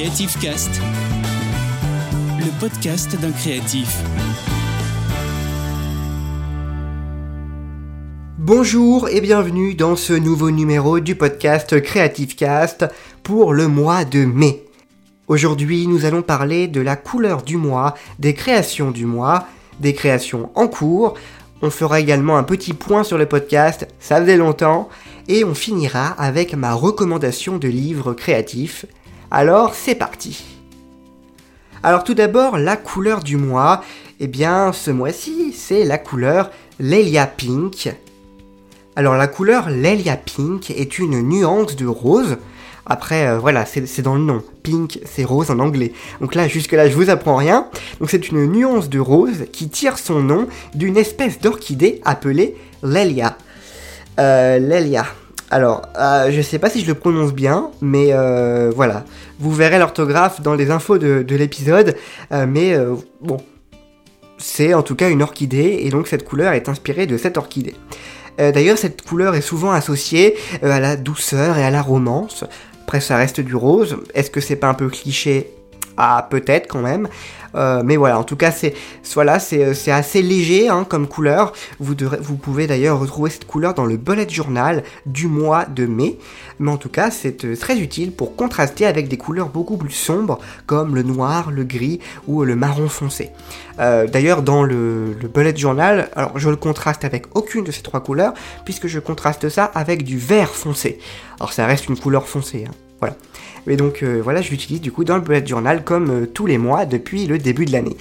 Creative Cast, le podcast d'un créatif. Bonjour et bienvenue dans ce nouveau numéro du podcast Creative Cast pour le mois de mai. Aujourd'hui, nous allons parler de la couleur du mois, des créations du mois, des créations en cours. On fera également un petit point sur le podcast, ça faisait longtemps, et on finira avec ma recommandation de livres créatifs. Alors, c'est parti. Alors tout d'abord, la couleur du mois. Eh bien, ce mois-ci, c'est la couleur Lelia Pink. Alors la couleur Lelia Pink est une nuance de rose. Après, euh, voilà, c'est dans le nom. Pink, c'est rose en anglais. Donc là, jusque-là, je vous apprends rien. Donc c'est une nuance de rose qui tire son nom d'une espèce d'orchidée appelée Lelia. Euh, Lelia. Alors, euh, je sais pas si je le prononce bien, mais euh, voilà. Vous verrez l'orthographe dans les infos de, de l'épisode. Euh, mais bon, c'est en tout cas une orchidée, et donc cette couleur est inspirée de cette orchidée. D'ailleurs, cette couleur est souvent associée à la douceur et à la romance. Après, ça reste du rose. Est-ce que c'est pas un peu cliché? Ah, peut-être quand même. Euh, mais voilà, en tout cas, c'est c'est assez léger hein, comme couleur. Vous, pouvez d'ailleurs retrouver cette couleur dans le bullet journal du mois de mai. Mais en tout cas, c'est euh, très utile pour contraster avec des couleurs beaucoup plus sombres comme le noir, le gris ou le marron foncé. Euh, D'ailleurs, dans le, le bullet journal, alors je le contraste avec aucune de ces trois couleurs puisque je contraste ça avec du vert foncé. Alors ça reste une couleur foncée, hein, voilà. Mais donc euh, voilà, je l'utilise du coup dans le bullet journal comme euh, tous les mois depuis le début de l'année.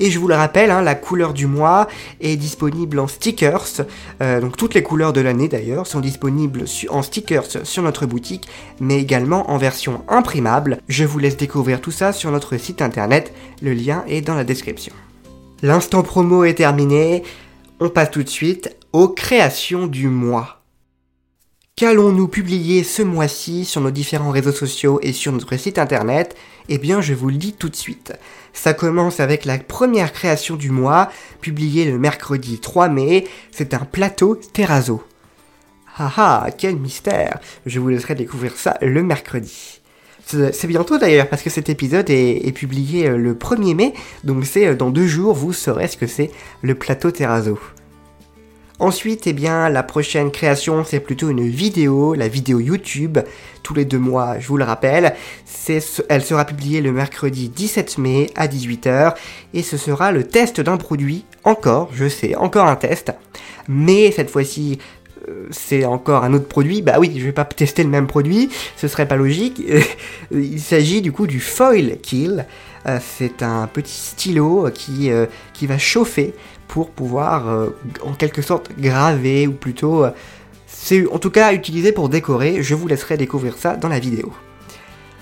Et je vous le rappelle, hein, la couleur du mois est disponible en stickers. Euh, donc toutes les couleurs de l'année d'ailleurs sont disponibles en stickers sur notre boutique, mais également en version imprimable. Je vous laisse découvrir tout ça sur notre site internet. Le lien est dans la description. L'instant promo est terminé. On passe tout de suite aux créations du mois. Qu'allons-nous publier ce mois-ci sur nos différents réseaux sociaux et sur notre site internet? Eh bien, je vous le dis tout de suite. Ça commence avec la première création du mois, publiée le mercredi 3 mai. C'est un plateau terrazzo. Ah ah, quel mystère Je vous laisserai découvrir ça le mercredi. C'est bientôt d'ailleurs parce que cet épisode est, est publié euh, le 1er mai, donc c'est euh, dans deux jours, vous saurez ce que c'est le plateau terrazzo. Ensuite, eh bien, la prochaine création, c'est plutôt une vidéo, la vidéo YouTube, tous les deux mois, je vous le rappelle. Elle sera publiée le mercredi 17 mai à 18h, et ce sera le test d'un produit, encore, je sais, encore un test, mais cette fois-ci, euh, c'est encore un autre produit, bah oui, je vais pas tester le même produit, ce serait pas logique. Il s'agit du coup du Foil Kill. Euh, c'est un petit stylo qui, euh, qui va chauffer pour pouvoir euh, en quelque sorte graver ou plutôt euh, c'est en tout cas utilisé pour décorer. Je vous laisserai découvrir ça dans la vidéo.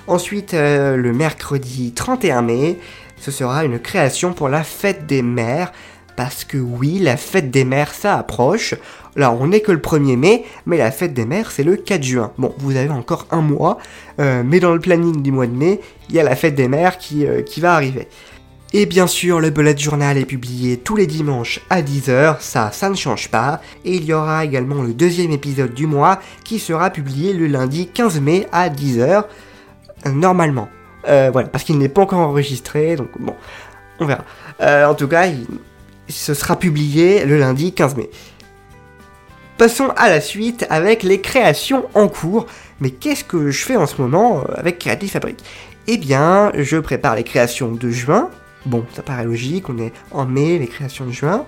Ensuite, euh, le mercredi 31 mai, ce sera une création pour la fête des mères. Parce que oui, la fête des mères, ça approche. Là, on n'est que le 1er mai, mais la fête des mères, c'est le 4 juin. Bon, vous avez encore un mois, euh, mais dans le planning du mois de mai, il y a la fête des mères qui, euh, va arriver. Et bien sûr, le bullet journal est publié tous les dimanches à 10h, ça, ça ne change pas. Et il y aura également le deuxième épisode du mois qui sera publié le lundi 15 mai à 10h, euh, normalement. Euh, voilà, parce qu'il n'est pas encore enregistré, donc bon, on verra. En tout cas, il, ce sera publié le lundi 15 mai. Passons à la suite avec les créations en cours. Mais qu'est-ce que je fais en ce moment euh, avec Creative Fabric? Eh bien, je prépare les créations de juin. Bon, ça paraît logique, on est en mai, les créations de juin.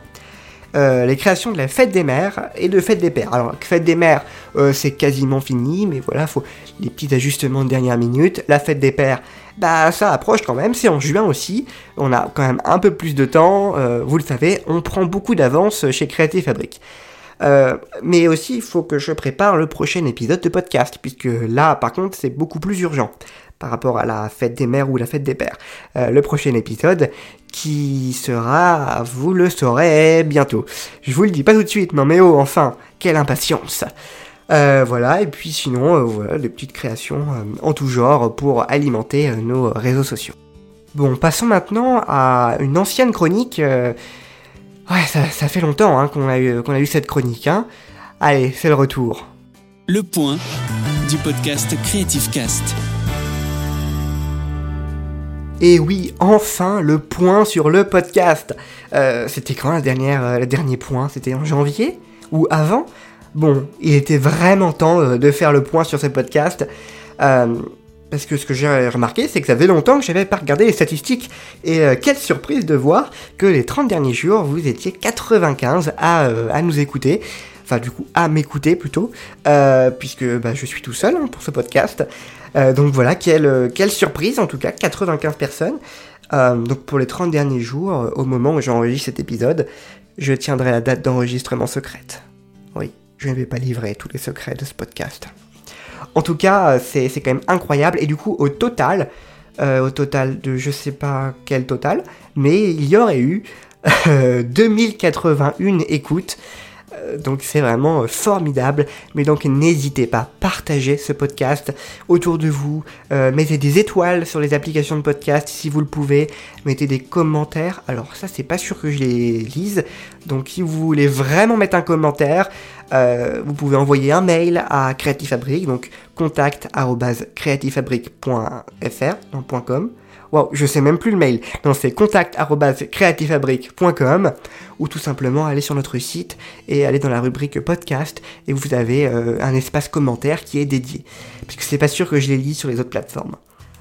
Euh, les créations de la fête des mères et de fête des pères. Alors, fête des mères, euh, c'est quasiment fini, mais voilà, faut les petits ajustements de dernière minute. La fête des pères, bah ça approche quand même, c'est en juin aussi. On a quand même un peu plus de temps, euh, vous le savez, on prend beaucoup d'avance chez Creative Fabric. Euh, mais aussi, il faut que je prépare le prochain épisode de podcast, puisque là, par contre, c'est beaucoup plus urgent par rapport à la fête des mères ou la fête des pères. Euh, le prochain épisode qui sera, vous le saurez bientôt. Je vous le dis pas tout de suite, non mais oh, enfin, quelle impatience Euh, voilà, et puis sinon, euh, voilà, des petites créations euh, en tout genre pour alimenter nos réseaux sociaux. Bon, passons maintenant à une ancienne chronique. Ouais, ça, ça fait longtemps hein, qu'on a, eu- qu'on a eu cette chronique. Hein. Allez, c'est le retour. Le point du podcast Creative Cast. Et oui, enfin le point sur le podcast. Euh, c'était quand la dernière, euh, le dernier point? C'était en janvier? Ou avant? Bon, il était vraiment temps euh, de faire le point sur ce podcast. parce que ce que j'ai remarqué, c'est que ça faisait longtemps que j'avais pas regardé les statistiques. Et quelle surprise de voir que les 30 derniers jours, vous étiez 95 à, nous écouter. Enfin, du coup, à m'écouter plutôt. puisque bah, je suis tout seul hein, pour ce podcast. Euh, donc voilà, quelle, quelle surprise en tout cas, 95 personnes. Euh, donc pour les 30 derniers jours, euh, au moment où j'enregistre cet épisode, je tiendrai la date d'enregistrement secrète. Oui, je ne vais pas livrer tous les secrets de ce podcast. En tout cas, c'est quand même incroyable. Et du coup, au total, au total de je sais pas quel total, mais il y aurait eu 2081 écoutes euh, donc c'est vraiment euh, formidable. Mais donc n'hésitez pas, partagez ce podcast autour de vous. Euh, mettez des étoiles sur les applications de podcast si vous le pouvez. Mettez des commentaires. Alors ça c'est pas sûr que je les lise. Donc si vous voulez vraiment mettre un commentaire, vous pouvez envoyer un mail à Creative donc contact .com Wow, je sais même plus le mail. Non, c'est contact.creativefabrique.com ou tout simplement aller sur notre site et aller dans la rubrique podcast et vous avez euh, un espace commentaire qui est dédié. Parce que c'est pas sûr que je les lis sur les autres plateformes.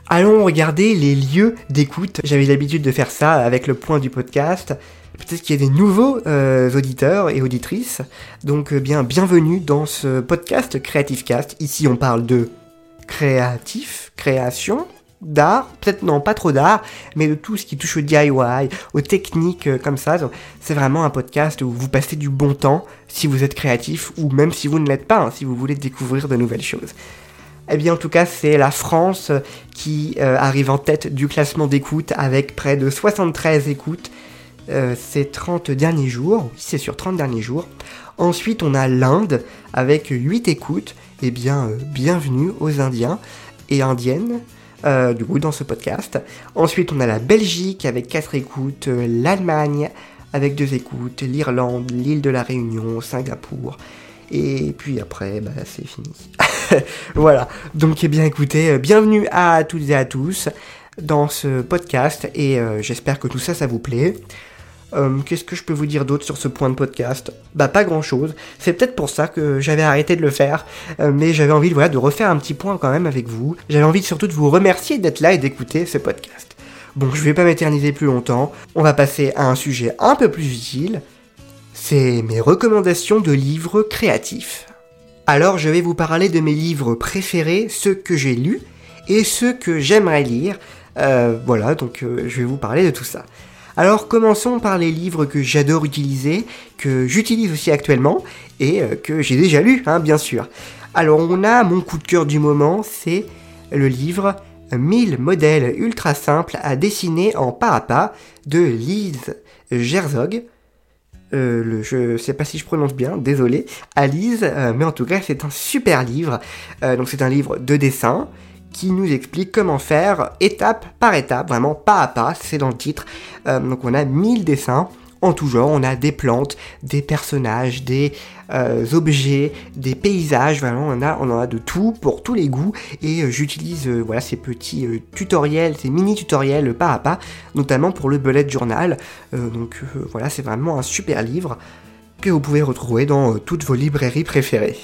Allons regarder les lieux d'écoute. J'avais l'habitude de faire ça avec le point du podcast. Peut-être qu'il y a des nouveaux euh, auditeurs et auditrices. Donc euh, bien, bienvenue dans ce podcast Creative Cast. Ici on parle de créatif, création, d'art, peut-être non pas trop d'art, mais de tout ce qui touche au DIY, aux techniques euh, comme ça. C'est vraiment un podcast où vous passez du bon temps si vous êtes créatif ou même si vous ne l'êtes pas, hein, si vous voulez découvrir de nouvelles choses. Eh bien en tout cas c'est la France qui euh, arrive en tête du classement d'écoute avec près de 73 écoutes euh, ces 30 derniers jours, oui c'est sur 30 derniers jours. Ensuite on a l'Inde avec 8 écoutes, eh bien bienvenue aux Indiens et Indiennes. Euh, du coup dans ce podcast. Ensuite on a la Belgique avec 4 écoutes, euh, l'Allemagne avec 2 écoutes, l'Irlande, l'île de la Réunion, Singapour. Et puis après, bah, c'est fini. voilà. Donc, eh bien, écoutez, euh, bienvenue à toutes et à tous dans ce podcast et j'espère que tout ça, ça vous plaît. Euh, qu'est-ce que je peux vous dire d'autre sur ce point de podcast? Bah pas grand-chose. C'est peut-être pour ça que j'avais arrêté de le faire, euh, mais j'avais envie voilà, de refaire un petit point quand même avec vous. J'avais envie surtout de vous remercier d'être là et d'écouter ce podcast. Bon, je vais pas m'éterniser plus longtemps. On va passer à un sujet un peu plus utile. C'est mes recommandations de livres créatifs. Alors je vais vous parler de mes livres préférés, ceux que j'ai lus et ceux que j'aimerais lire. Euh, voilà, donc je vais vous parler de tout ça. Alors commençons par les livres que j'adore utiliser, que j'utilise aussi actuellement, et euh, que j'ai déjà lu, hein, bien sûr. Alors on a mon coup de cœur du moment, c'est le livre 1000 modèles ultra simples à dessiner en pas à pas de Lise Gerzog. Euh, je sais pas si je prononce bien, désolé, Alice, euh, mais en tout cas c'est un super livre. donc c'est un livre de dessin qui nous explique comment faire étape par étape, vraiment pas à pas, c'est dans le titre. Euh, donc on a 1000 dessins en tout genre, on a des plantes, des personnages, des euh, objets, des paysages, vraiment on, a, on en a de tout pour tous les goûts et euh, j'utilise voilà ces petits tutoriels, ces mini tutoriels pas à pas, notamment pour le bullet journal. donc voilà, c'est vraiment un super livre que vous pouvez retrouver dans toutes vos librairies préférées.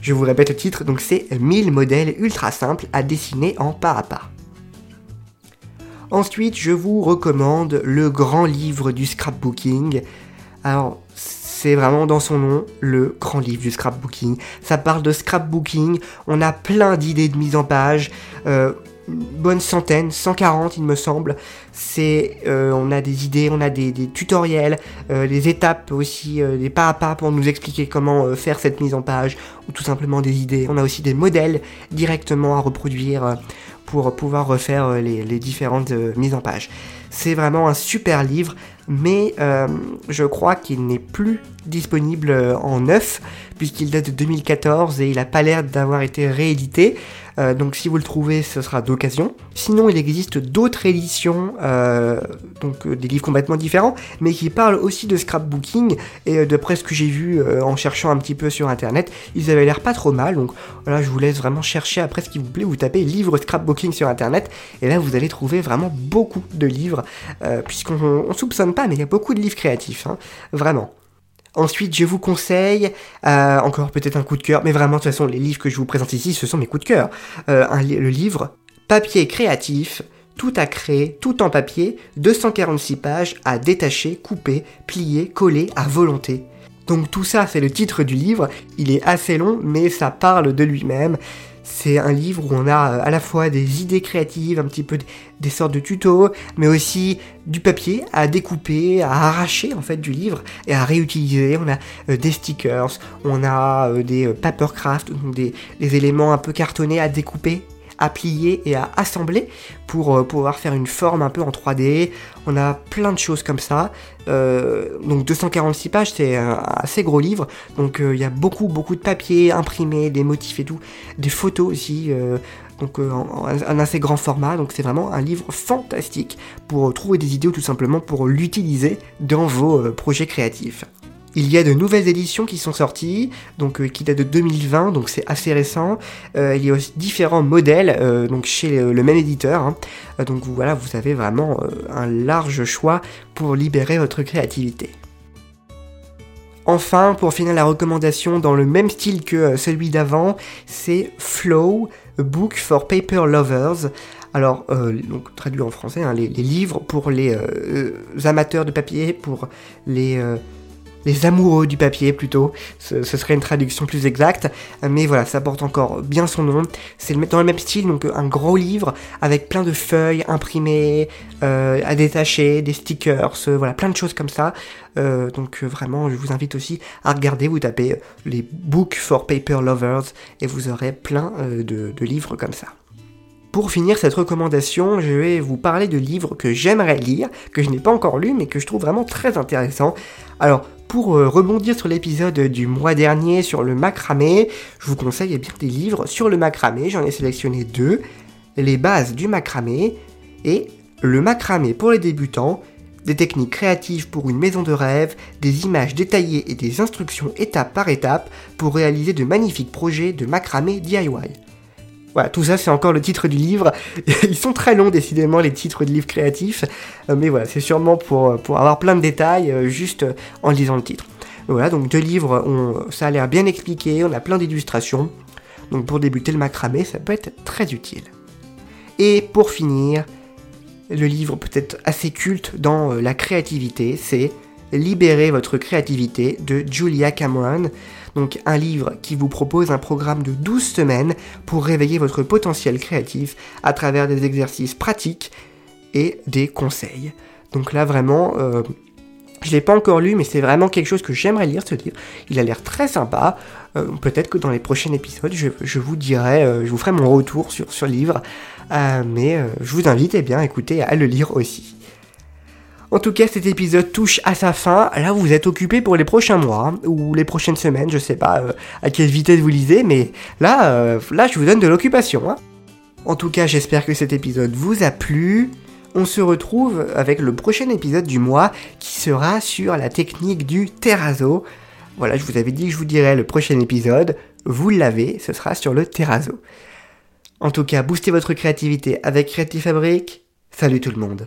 Je vous répète le titre, donc c'est 1000 modèles ultra simples à dessiner en pas à pas. Ensuite, je vous recommande le grand livre du scrapbooking. Alors, c'est vraiment dans son nom, le grand livre du scrapbooking. Ça parle de scrapbooking, on a plein d'idées de mise en page. Euh, bonne centaine, 140 il me semble. C'est, euh, on a des idées, on a des, tutoriels, euh, des étapes aussi, euh, des pas à pas pour nous expliquer comment faire cette mise en page, ou tout simplement des idées. On a aussi des modèles directement à reproduire pour pouvoir refaire les, les différentes mises en page. C'est vraiment un super livre, mais je crois qu'il n'est plus disponible euh, en neuf, puisqu'il date de 2014 et il n'a pas l'air d'avoir été réédité. Euh, donc si vous le trouvez, ce sera d'occasion. Sinon, il existe d'autres éditions, euh, donc des livres complètement différents, mais qui parlent aussi de scrapbooking. Et d'après ce que j'ai vu en cherchant un petit peu sur internet, ils avaient l'air pas trop mal. Donc voilà, je vous laisse vraiment chercher après ce qui vous plaît. Vous tapez livre scrapbooking sur internet, et là vous allez trouver vraiment beaucoup de livres, puisqu'on soupçonne pas, mais il y a beaucoup de livres créatifs, hein, vraiment. Ensuite, je vous conseille, euh, encore peut-être un coup de cœur, mais vraiment, de toute façon, les livres que je vous présente ici, ce sont mes coups de cœur. Euh, le livre Papier créatif, tout à créer, tout en papier, 246 pages à détacher, couper, plier, coller à volonté. Donc tout ça, c'est le titre du livre. Il est assez long, mais ça parle de lui-même. C'est un livre où on a euh, à la fois des idées créatives, un petit peu des sortes de tutos, mais aussi du papier à découper, à arracher en fait du livre et à réutiliser. On a euh, des stickers, on a euh, des papercraft, donc des, des éléments un peu cartonnés à découper à plier et à assembler pour euh, pouvoir faire une forme un peu en 3D. On a plein de choses comme ça. Euh, donc 246 pages, c'est un assez gros livre. Donc euh, il y a beaucoup beaucoup de papier imprimé, des motifs et tout, des photos aussi. donc un assez grand format, donc c'est vraiment un livre fantastique pour trouver des idées ou tout simplement pour l'utiliser dans vos projets créatifs. Il y a de nouvelles éditions qui sont sorties, donc euh, qui datent de 2020, donc c'est assez récent. Euh, il y a aussi différents modèles, euh, donc chez le, même éditeur. Hein. donc voilà, vous avez vraiment un large choix pour libérer votre créativité. Enfin, pour finir la recommandation dans le même style que celui d'avant, c'est Flow, a Book for Paper Lovers. Alors, traduit en français, hein, les, livres pour les amateurs de papier, pour les les amoureux du papier plutôt, ce, serait une traduction plus exacte, mais voilà, ça porte encore bien son nom. C'est dans le même style, donc un gros livre avec plein de feuilles imprimées, euh, à détacher, des stickers, euh, voilà, plein de choses comme ça. Euh, donc vraiment, je vous invite aussi à regarder, vous tapez les Books for Paper Lovers et vous aurez plein de, de livres comme ça. Pour finir cette recommandation, je vais vous parler de livres que j'aimerais lire, que je n'ai pas encore lu, mais que je trouve vraiment très intéressants. Alors, pour euh, rebondir sur l'épisode du mois dernier sur le macramé, je vous conseille bien des livres sur le macramé. J'en ai sélectionné deux les bases du macramé et le macramé pour les débutants, des techniques créatives pour une maison de rêve, des images détaillées et des instructions étape par étape pour réaliser de magnifiques projets de macramé DIY. Voilà, tout ça c'est encore le titre du livre. Ils sont très longs décidément les titres de livres créatifs, euh, mais voilà, c'est sûrement pour, euh, pour avoir plein de détails euh, juste en lisant le titre. Voilà, donc deux livres, ça a l'air bien expliqué, on a plein d'illustrations. Donc pour débuter le macramé, ça peut être très utile. Et pour finir, le livre peut-être assez culte dans la créativité, c'est Libérer votre créativité de Julia Cameron. Donc un livre qui vous propose un programme de 12 semaines pour réveiller votre potentiel créatif à travers des exercices pratiques et des conseils. Donc là vraiment, euh, je ne l'ai pas encore lu, mais c'est vraiment quelque chose que j'aimerais lire ce livre. Il a l'air très sympa. Euh, peut-être que dans les prochains épisodes, je, vous dirai, euh, je vous ferai mon retour sur, le livre. mais je vous invite eh bien, à écouter, à le lire aussi. En tout cas, cet épisode touche à sa fin. Là, vous êtes occupé pour les prochains mois hein, ou les prochaines semaines. Je sais pas euh, à quelle vitesse vous lisez, mais là, euh, là, je vous donne de l'occupation. Hein. En tout cas, j'espère que cet épisode vous a plu. On se retrouve avec le prochain épisode du mois qui sera sur la technique du terrazzo. Voilà, je vous avais dit que je vous dirais le prochain épisode. Vous l'avez, ce sera sur le terrazzo. En tout cas, boostez votre créativité avec Creative Fabric. Salut tout le monde.